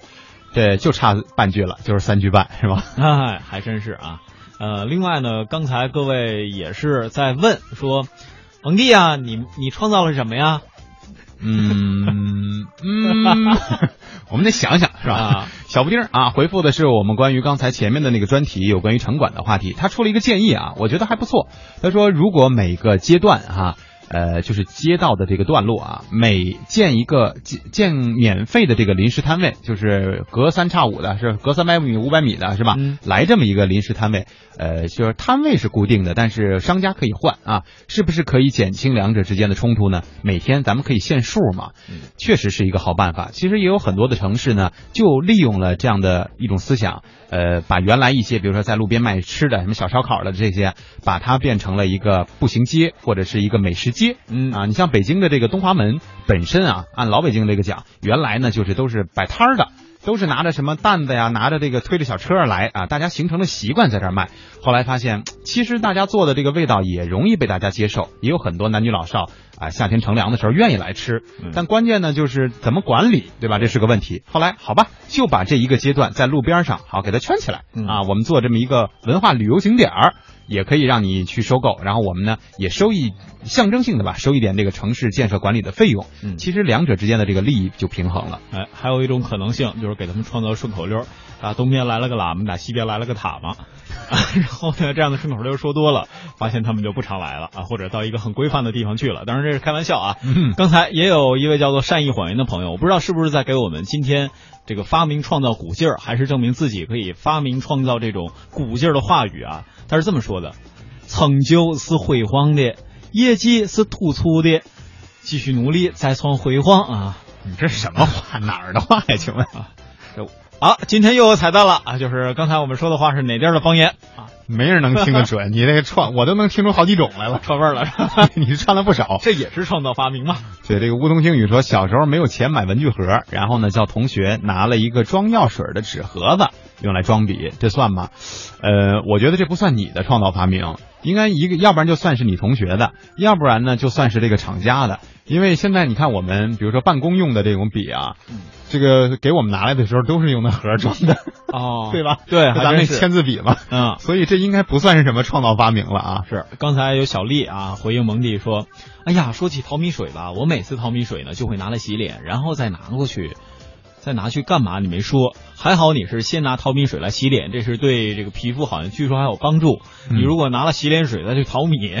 这就差半句了，就是三句半，是吧？哎，还真是啊。呃，另外呢，刚才各位也是在问说，蒙蒂啊，你你创造了什么呀？嗯嗯，我们得想想是吧？啊小布丁啊，回复的是我们关于刚才前面的那个专题，有关于城管的话题。他出了一个建议啊，我觉得还不错。他说，如果每个阶段哈、呃，就是街道的这个段落啊，每建一个建建免费的这个临时摊位，就是隔三差五的，是隔三百米、五百米的，是吧？嗯来这么一个临时摊位，呃，就是摊位是固定的，但是商家可以换啊，是不是可以减轻两者之间的冲突呢？每天咱们可以限数嘛，确实是一个好办法。其实也有很多的城市呢，就利用了这样的一种思想，呃，把原来一些比如说在路边卖吃的、什么小烧烤的这些，把它变成了一个步行街或者是一个美食街。嗯啊，你像北京的这个东华门本身啊，按老北京这个讲，原来呢就是都是摆摊儿的。都是拿着什么担子呀，拿着这个推着小车来啊，大家形成了习惯在这儿卖。后来发现，其实大家做的这个味道也容易被大家接受，也有很多男女老少啊，夏天乘凉的时候愿意来吃。但关键呢，就是怎么管理，对吧？这是个问题。后来好吧，就把这一个阶段在路边上好给它圈起来啊，我们做这么一个文化旅游景点儿。也可以让你去收购，然后我们呢也收一象征性的吧，收一点这个城市建设管理的费用。嗯其实两者之间的这个利益就平衡了。哎，还有一种可能性就是给他们创造顺口溜儿啊，东边来了个喇嘛，打西边来了个塔嘛，啊，然后呢，这样的顺口溜儿说多了，发现他们就不常来了啊，或者到一个很规范的地方去了。当然这是开玩笑啊。嗯刚才也有一位叫做善意谎言的朋友，我不知道是不是在给我们今天这个发明创造鼓劲儿，还是证明自己可以发明创造这种鼓劲儿的话语啊？他是这么说的：成就是辉煌的，业绩是突出的，继续努力再创辉煌啊！你这什么话？哪儿的话呀？请问啊，啊，今天又有彩蛋了啊！就是刚才我们说的话是哪地儿的方言啊？没人能听得准，你那个串我都能听出好几种来了，串味儿了，你是串了不少。这也是创造发明嘛？对，这个梧桐星宇说，小时候没有钱买文具盒，然后呢叫同学拿了一个装药水的纸盒子用来装笔，这算吗？呃，我觉得这不算你的创造发明，应该一个，要不然就算是你同学的，要不然呢就算是这个厂家的。因为现在你看我们，比如说办公用的这种笔啊，这个给我们拿来的时候都是用那盒装的，哦。对吧？对，咱那还真是。签字笔嘛，嗯，所以这应该不算是什么创造发明了啊。是，刚才有小丽啊回应蒙蒂说：“哎呀，说起淘米水吧，我每次淘米水呢就会拿来洗脸，然后再拿过去，再拿去干嘛？你没说，还好你是先拿淘米水来洗脸，这是对这个皮肤好像据说还有帮助。嗯。你如果拿了洗脸水再去淘米，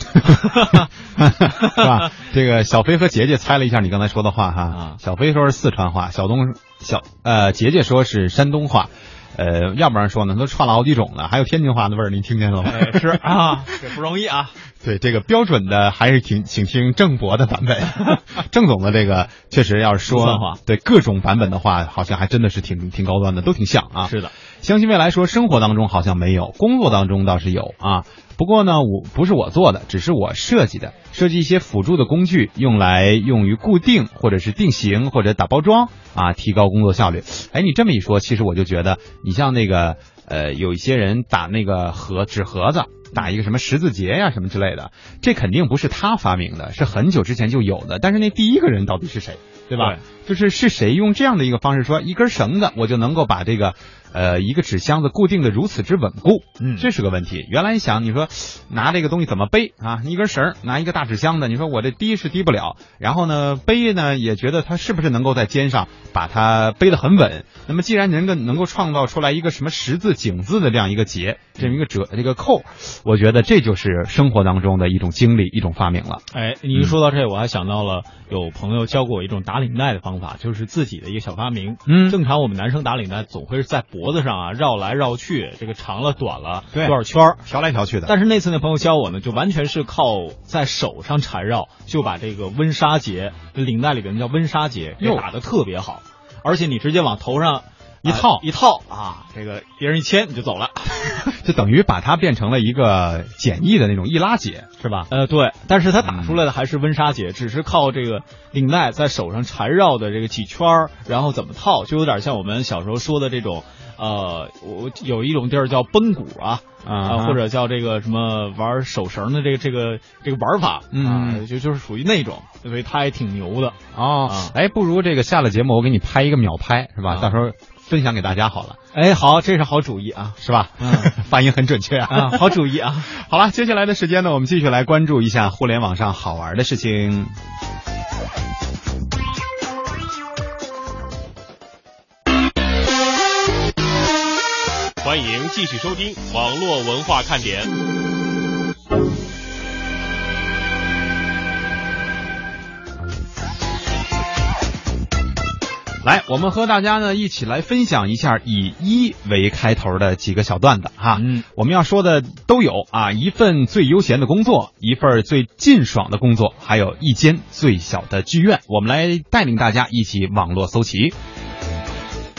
是吧？这个小飞和杰杰猜了一下你刚才说的话哈。啊小飞说是四川话，小东小呃杰杰说是山东话，呃，要不然说呢，都串了好几种了，还有天津话的味儿，您听见了吗？哎是啊，这不容易啊。对，这个标准的还是挺请听郑博的版本，郑总的这个确实要是说对各种版本的话，好像还真的是挺挺高端的，都挺像啊。是的，相信未来说生活当中好像没有，工作当中倒是有啊。不过呢，我不是我做的，只是我设计的，设计一些辅助的工具，用来用于固定或者是定型或者打包装啊，提高工作效率。哎，你这么一说，其实我就觉得，你像那个呃，有一些人打那个盒纸盒子。打一个什么十字结呀什么之类的，这肯定不是他发明的，是很久之前就有的。但是那第一个人到底是谁，对吧？就是是谁用这样的一个方式说，一根绳子我就能够把这个呃一个纸箱子固定的如此之稳固，嗯这是个问题。原来你想，你说 拿这个东西怎么背啊？一根绳儿拿一个大纸箱子，你说我这低是低不了，然后呢背呢也觉得它是不是能够在肩上把它背得很稳？那么既然能够能够创造出来一个什么十字井字的这样一个结，这么一个折这个扣，我觉得这就是生活当中的一种经历，一种发明了。哎，你一说到这，我还想到了有朋友教过我一种打领带的方法，就是自己的一个小发明。嗯正常我们男生打领带总会是在脖子上啊绕来绕去，这个长了短了对多少圈儿调来调去的。但是那次那朋友教我呢，就完全是靠在手上缠绕，就把这个温莎结领带里边叫温莎结给打得特别好，而且你直接往头上。一套啊一套啊，这个别人一牵你就走了，就等于把它变成了一个简易的那种易拉解，是吧？呃，对，但是它打出来的还是温莎结，只是靠这个领带在手上缠绕的这个几圈儿，然后怎么套，就有点像我们小时候说的这种，呃，我有一种地儿叫绷鼓啊。啊，或者叫这个什么玩手绳的这个这个这个玩法，嗯，就就是属于那种，所以他也挺牛的哦。哎，不如这个下了节目，我给你拍一个秒拍，是吧？到时候分享给大家好了。哎，好，这是好主意啊，是吧？嗯，发音很准确啊，好主意啊。好了，接下来的时间呢，我们继续来关注一下互联网上好玩的事情。欢迎继续收听网络文化看点。来，我们和大家呢一起来分享一下以一为开头的几个小段子哈。嗯，我们要说的都有啊，一份最悠闲的工作，一份最劲爽的工作，还有一间最小的剧院。我们来带领大家一起网络搜齐。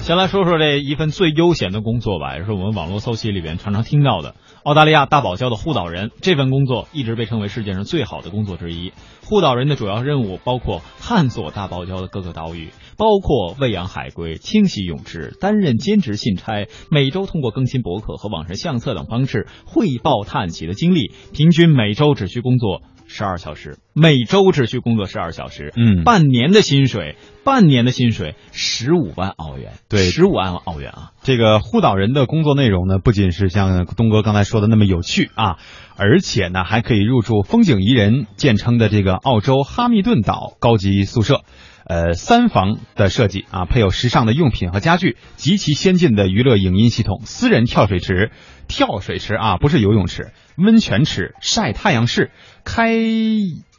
先来说说这一份最悠闲的工作吧，也是我们网络搜集里边常常听到的。澳大利亚大堡礁的护岛人，这份工作一直被称为世界上最好的工作之一。护岛人的主要任务包括探索大堡礁的各个岛屿，包括喂养海龟、清洗泳池、担任兼职信差，每周通过更新博客和网上相册等方式汇报探奇的经历。平均每周只需工作。十二小时，每周只需工作十二小时，嗯，半年的薪水，半年的薪水十五万澳元，对，十五万澳元啊！这个护岛人的工作内容呢，不仅是像东哥刚才说的那么有趣啊，而且呢，还可以入住风景宜人建称的这个澳洲哈密顿岛高级宿舍，呃，三房的设计啊，配有时尚的用品和家具，极其先进的娱乐影音系统，私人跳水池，跳水池啊，不是游泳池。温泉池、晒太阳室、开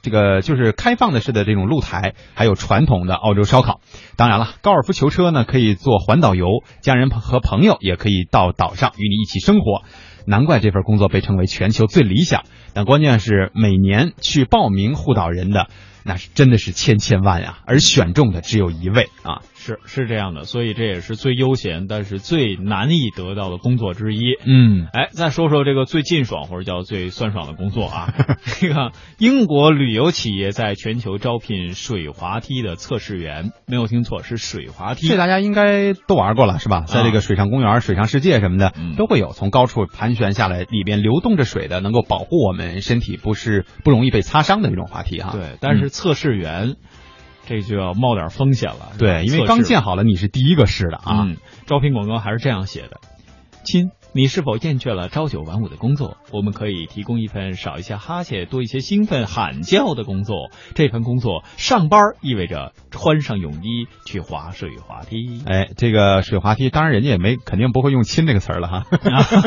这个就是开放的式的这种露台，还有传统的澳洲烧烤。当然了，高尔夫球车呢可以做环岛游，家人和朋友也可以到岛上与你一起生活。难怪这份工作被称为全球最理想。但关键是每年去报名护岛人的。那是真的是千千万呀，而选中的只有一位啊，是是这样的，所以这也是最悠闲，但是最难以得到的工作之一。嗯，哎，再说说这个最劲爽或者叫最酸爽的工作啊，这个英国旅游企业在全球招聘水滑梯的测试员，没有听错，是水滑梯。这大家应该都玩过了是吧？在这个水上公园、水上世界什么的都会有，从高处盘旋下来，里边流动着水的，能够保护我们身体不是不容易被擦伤的那种滑梯哈。对，但是。测试员，这就要冒点风险了。对，因为刚建好了，你是第一个试的啊。招聘广告还是这样写的，亲。你是否厌倦了朝九晚五的工作？我们可以提供一份少一些哈欠、多一些兴奋喊叫的工作。这份工作上班意味着穿上泳衣去滑水滑梯。哎，这个水滑梯，当然人家也没肯定不会用“亲”这个词儿了哈，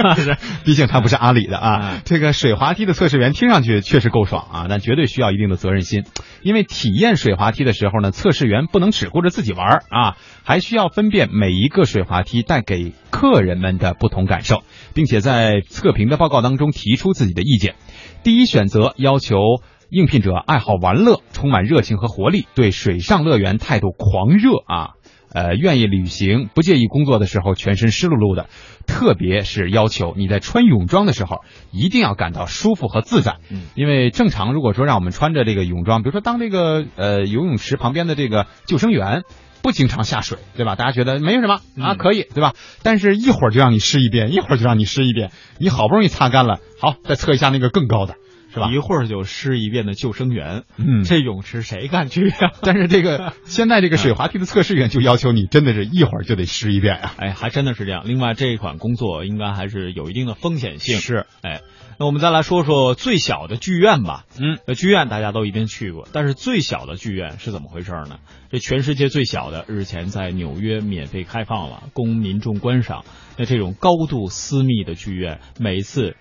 毕竟他不是阿里的啊。这个水滑梯的测试员听上去确实够爽啊，但绝对需要一定的责任心，因为体验水滑梯的时候呢，测试员不能只顾着自己玩啊，还需要分辨每一个水滑梯带给客人们的不同感受。并且在测评的报告当中提出自己的意见。第一选择要求应聘者爱好玩乐，充满热情和活力，对水上乐园态度狂热啊，呃，愿意旅行，不介意工作的时候全身湿漉漉的。特别是要求你在穿泳装的时候一定要感到舒服和自在。嗯，因为正常如果说让我们穿着这个泳装，比如说当这个呃游泳池旁边的这个救生员。不经常下水，对吧？大家觉得没有什么啊，可以，对吧？但是一会儿就让你试一遍，一会儿就让你试一遍，你好不容易擦干了，好，再测一下那个更高的，是吧？一会儿就湿一遍的救生员，嗯，这泳池谁敢去呀？但是这个现在这个水滑梯的测试员就要求你真的是一会儿就得湿一遍呀，哎，还真的是这样。另外这一款工作应该还是有一定的风险性，是，哎。那我们再来说说最小的剧院吧。嗯，那剧院大家都一定去过，但是最小的剧院是怎么回事呢？这全世界最小的日前在纽约免费开放了，供民众观赏。那这种高度私密的剧院，每次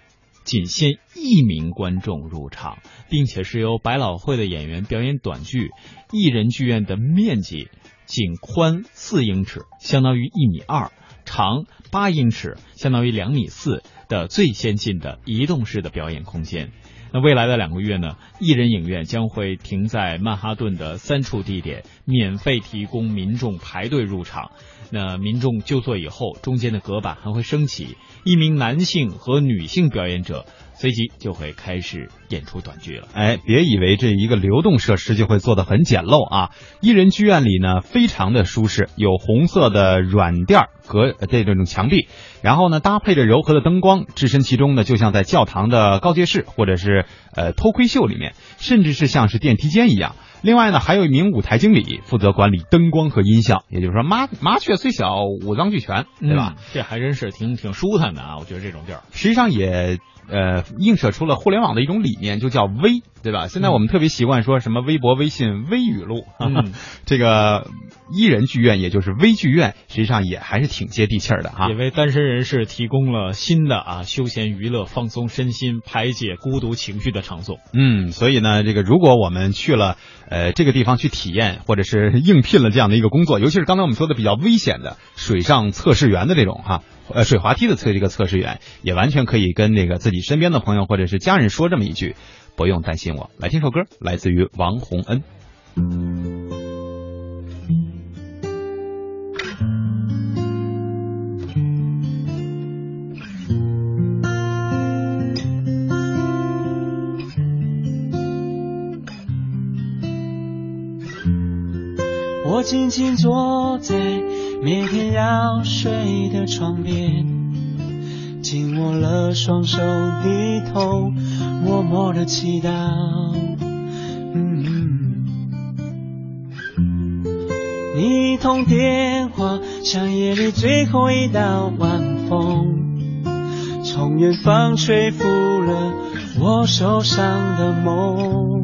仅限一名观众入场，并且是由百老汇的演员表演短剧。一人剧院的面积仅宽四英尺，相当于一米二；长八英尺，相当于两米四。的最先进的移动式的表演空间，那未来的两个月呢，艺人影院将会停在曼哈顿的三处地点，免费提供民众排队入场。那民众就座以后，中间的隔板还会升起，一名男性和女性表演者随即就会开始演出短剧了。哎，别以为这一个流动设施就会做得很简陋啊！一人剧院里呢，非常的舒适，有红色的软垫隔这这种墙壁，然后呢搭配着柔和的灯光，置身其中呢，就像在教堂的告诫室或者是呃偷窥秀里面，甚至是像是电梯间一样。另外呢，还有一名舞台经理负责管理灯光和音效，也就是说，麻麻雀虽小，五脏俱全，对吧？这还真是挺挺舒坦的啊！我觉得这种地儿，实际上也呃映射出了互联网的一种理念，就叫微，对吧？现在我们特别习惯说什么微博、微信、微语录，嗯，这个艺人剧院，也就是微剧院，实际上也还是挺接地气儿的哈。也为单身人士提供了新的啊休闲娱乐、放松身心、排解孤独情绪的场所。嗯，所以呢，这个如果我们去了。呃，这个地方去体验，或者是应聘了这样的一个工作，尤其是刚才我们说的比较危险的水上测试员的这种哈，呃，水滑梯的测这个测试员，也完全可以跟那个自己身边的朋友或者是家人说这么一句，不用担心我。来听首歌，来自于王洪恩。静静坐在每天要睡的床边，紧握了双手，低头默默的祈祷。嗯你一通电话，像夜里最后一道晚风，从远方吹拂了我受伤的梦。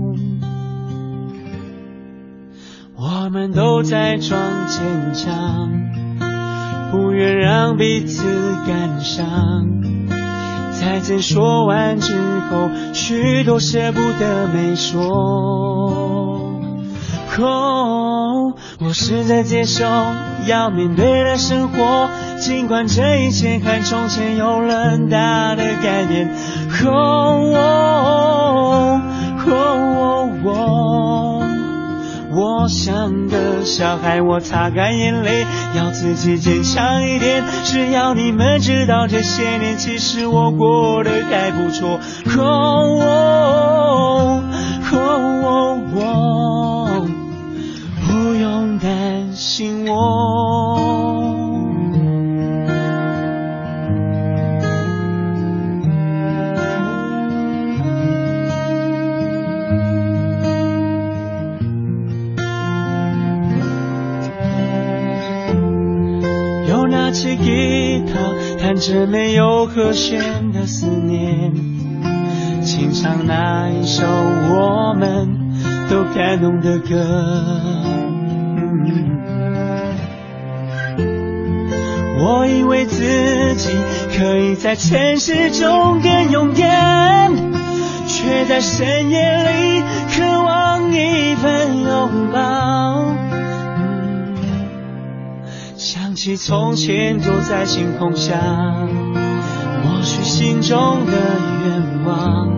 都在装坚强，不愿让彼此感伤。再见说完之后，许多舍不得没说。哦，我是在接受要面对的生活，尽管这一切和从前有了很大的改变。哦哦哦哦。我像个小孩，我擦干眼泪，要自己坚强一点。只要你们知道，这些年其实我过得还不错。有和弦的思念，轻唱那一首我们都感动的歌。我以为自己可以在城市中更勇敢，却在深夜里渴望一份拥抱。想起从前躲在星空下，心中的愿望。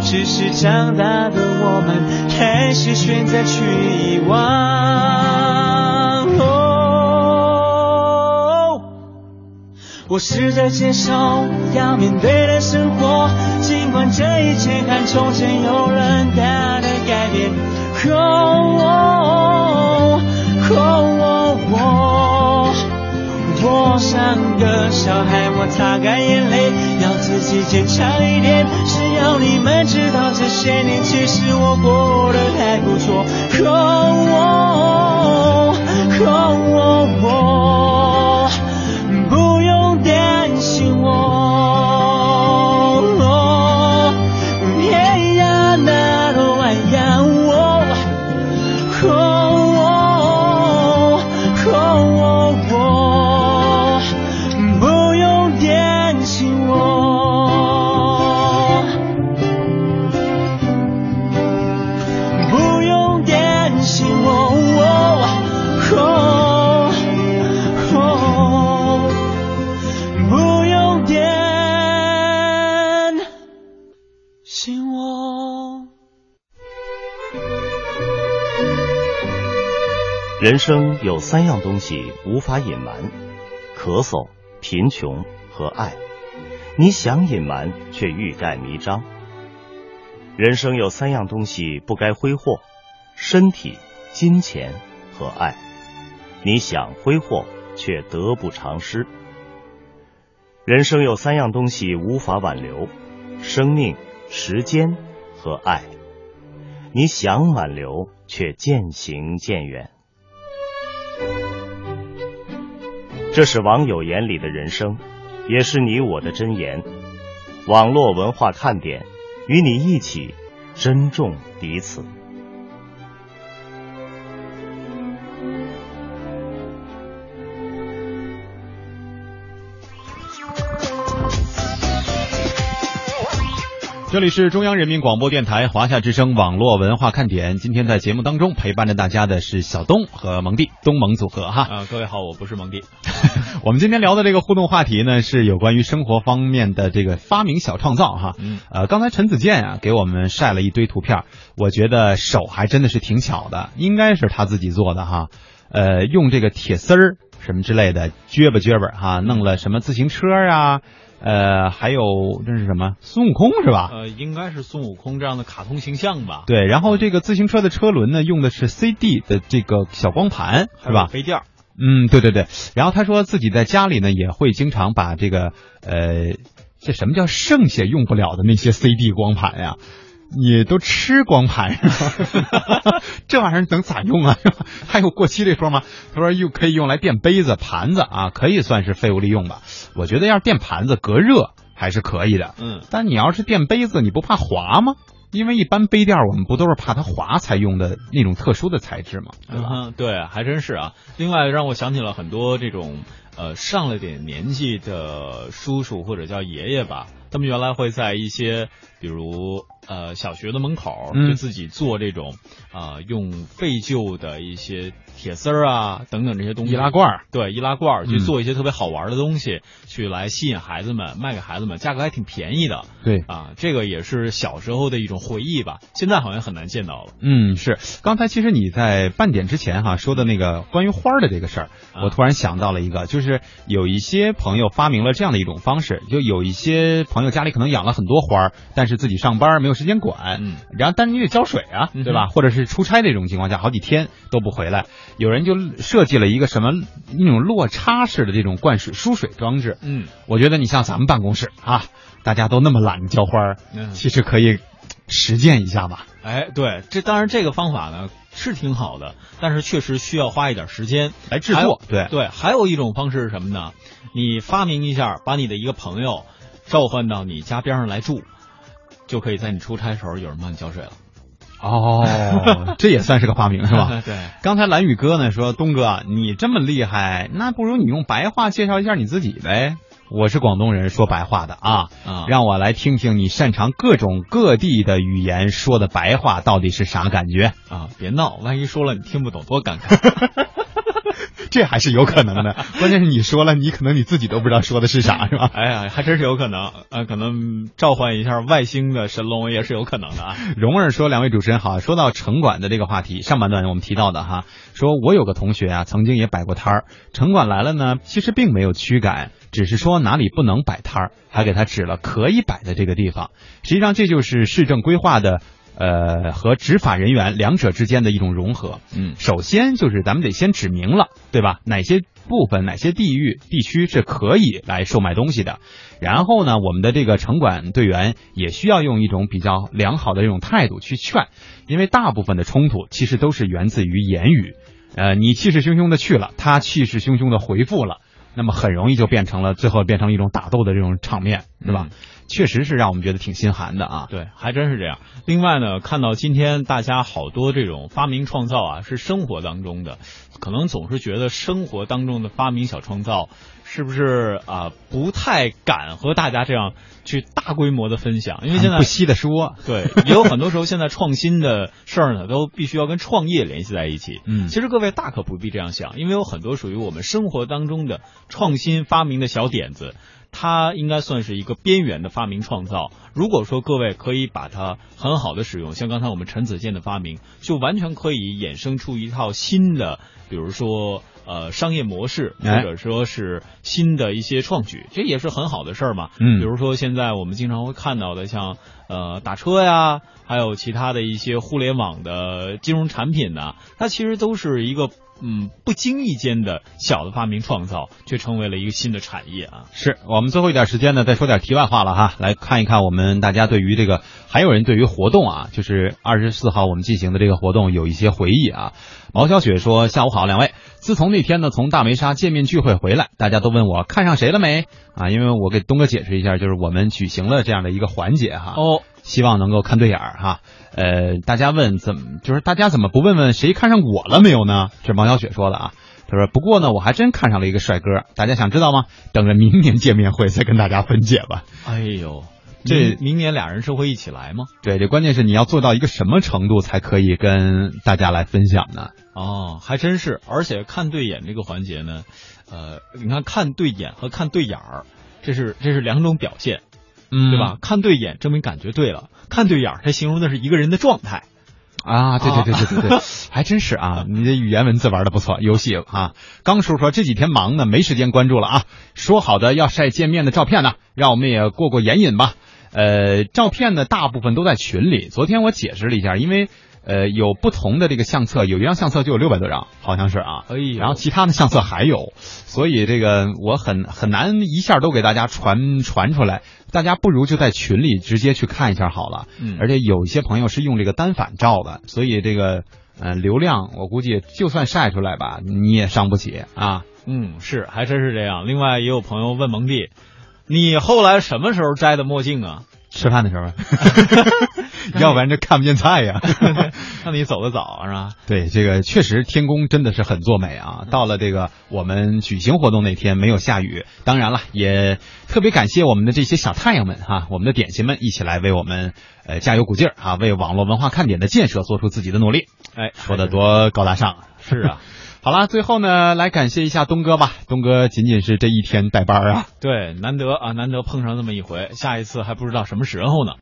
只是长大的我们，开始选择去遗忘。哦，我试着接受要面对的生活，尽管这一切和从前有了大的改变。哦哦哦，我像个小孩，我擦干眼泪，要自己坚强一点。只要你们知道，这些年其实我过得还不错。可我人生有三样东西无法隐瞒：咳嗽、贫穷和爱。你想隐瞒，却欲盖弥彰。人生有三样东西不该挥霍：身体、金钱和爱。你想挥霍，却得不偿失。人生有三样东西无法挽留：生命、时间和爱。你想挽留，却渐行渐远。这是网友眼里的人生，也是你我的箴言。网络文化看点，与你一起珍重彼此。这里是中央人民广播电台华夏之声网络文化看点。今天在节目当中陪伴着大家的是小东和蒙蒂，东蒙组合哈。啊，各位好，我不是蒙蒂。我们今天聊的这个互动话题呢，是有关于生活方面的这个发明小创造哈。嗯。呃，刚才陈子健啊给我们晒了一堆图片，我觉得手还真的是挺巧的，应该是他自己做的哈。呃，用这个铁丝儿什么之类的撅吧撅吧哈，弄了什么自行车啊。呃，还有这是什么？孙悟空是吧？呃，应该是孙悟空这样的卡通形象吧。对，然后这个自行车的车轮呢，用的是 CD 的这个小光盘，是吧？飞垫。嗯，对对对。然后他说自己在家里呢，也会经常把这个呃，这什么叫剩下用不了的那些 CD 光盘呀？你都吃光盘是吧？这玩意儿能咋用啊？还有过期这说吗？他说又可以用来垫杯子、盘子啊，可以算是废物利用吧。我觉得要是垫盘子隔热还是可以的，嗯。但你要是垫杯子，你不怕滑吗？因为一般杯垫我们不都是怕它滑才用的那种特殊的材质吗？对吧？嗯，对，还真是啊。另外让我想起了很多这种呃上了点年纪的叔叔或者叫爷爷吧，他们原来会在一些比如。呃，小学的门口就自己做这种啊，用废旧的一些铁丝儿啊等等这些东西，易拉罐儿，对，易拉罐儿去做一些特别好玩的东西，去来吸引孩子们，卖给孩子们，价格还挺便宜的。对啊，这个也是小时候的一种回忆吧，现在好像很难见到了。嗯，是。刚才其实你在半点之前哈说的那个关于花儿的这个事儿，我突然想到了一个，就是有一些朋友发明了这样的一种方式，就有一些朋友家里可能养了很多花儿，但是自己上班没有。时间管，嗯，然后但是你得浇水啊，对吧？或者是出差这种情况下，好几天都不回来，有人就设计了一个什么那种落差式的这种灌水输水装置，嗯，我觉得你像咱们办公室啊，大家都那么懒浇花，其实可以实践一下吧。哎，对，这当然这个方法呢是挺好的，但是确实需要花一点时间来制作。对对，还有一种方式是什么呢？你发明一下，把你的一个朋友召唤到你家边上来住。就可以在你出差的时候有人帮你浇水了，哦，这也算是个发明是吧？对。刚才蓝宇哥呢说，东哥你这么厉害，那不如你用白话介绍一下你自己呗。我是广东人，说白话的啊，让我来听听你擅长各种各地的语言说的白话到底是啥感觉啊？别闹，万一说了你听不懂，多尴尬。这还是有可能的，关键是你说了，你可能你自己都不知道说的是啥，是吧？哎呀，还真是有可能，呃，可能召唤一下外星的神龙也是有可能的啊。蓉儿说：“两位主持人好，说到城管的这个话题，上半段我们提到的哈，说我有个同学啊，曾经也摆过摊儿，城管来了呢，其实并没有驱赶，只是说哪里不能摆摊儿，还给他指了可以摆的这个地方。实际上这就是市政规划的。”呃，和执法人员两者之间的一种融合。嗯，首先就是咱们得先指明了，对吧？哪些部分、哪些地域、地区是可以来售卖东西的。然后呢，我们的这个城管队员也需要用一种比较良好的这种态度去劝，因为大部分的冲突其实都是源自于言语。呃，你气势汹汹的去了，他气势汹汹的回复了，那么很容易就变成了最后变成一种打斗的这种场面，对吧？确实是让我们觉得挺心寒的啊！对，还真是这样。另外呢，看到今天大家好多这种发明创造啊，是生活当中的，可能总是觉得生活当中的发明小创造是不是啊不太敢和大家这样去大规模的分享？因为现在不惜的说，对，也有很多时候现在创新的事儿呢，都必须要跟创业联系在一起。嗯，其实各位大可不必这样想，因为有很多属于我们生活当中的创新发明的小点子。它应该算是一个边缘的发明创造。如果说各位可以把它很好的使用，像刚才我们陈子健的发明，就完全可以衍生出一套新的，比如说呃商业模式，或者说是新的一些创举，这也是很好的事儿嘛。嗯，比如说现在我们经常会看到的，像呃打车呀，还有其他的一些互联网的金融产品呢，它其实都是一个。嗯，不经意间的小的发明创造，却成为了一个新的产业啊！是我们最后一点时间呢，再说点题外话了哈，来看一看我们大家对于这个，还有人对于活动啊，就是二十四号我们进行的这个活动有一些回忆啊。毛小雪说：“下午好，两位。自从那天呢从大梅沙见面聚会回来，大家都问我看上谁了没啊？因为我给东哥解释一下，就是我们举行了这样的一个环节哈。哦，希望能够看对眼儿哈。呃，大家问怎么，就是大家怎么不问问谁看上我了没有呢？是毛小雪说的啊。他说：不过呢，我还真看上了一个帅哥，大家想知道吗？等着明年见面会再跟大家分解吧。哎呦。”这明年俩人是会一起来吗？对，这关键是你要做到一个什么程度才可以跟大家来分享呢？哦，还真是，而且看对眼这个环节呢，呃，你看看对眼和看对眼儿，这是这是两种表现，嗯，对吧？看对眼证明感觉对了，看对眼儿它形容的是一个人的状态。啊，对对对对对对，还真是啊！你的语言文字玩的不错，游戏啊。刚叔说这几天忙呢，没时间关注了啊。说好的要晒见面的照片呢，让我们也过过眼瘾吧。呃，照片呢，大部分都在群里。昨天我解释了一下，因为呃有不同的这个相册，有一张相册就有六百多张，好像是啊。可以。然后其他的相册还有，所以这个我很很难一下都给大家传传出来。大家不如就在群里直接去看一下好了。嗯。而且有一些朋友是用这个单反照的，所以这个呃流量我估计就算晒出来吧，你也伤不起啊。嗯，是，还真是这样。另外也有朋友问蒙蒂。你后来什么时候摘的墨镜啊？吃饭的时候，要不然这看不见菜呀。那你走的早是吧？对，这个确实天公真的是很作美啊。到了这个我们举行活动那天没有下雨，当然了，也特别感谢我们的这些小太阳们哈，我们的点心们一起来为我们呃加油鼓劲儿啊，为网络文化看点的建设做出自己的努力。哎，说的多高大上是啊。好了，最后呢，来感谢一下东哥吧。东哥仅仅是这一天代班啊，对，难得啊，难得碰上这么一回，下一次还不知道什么时候呢。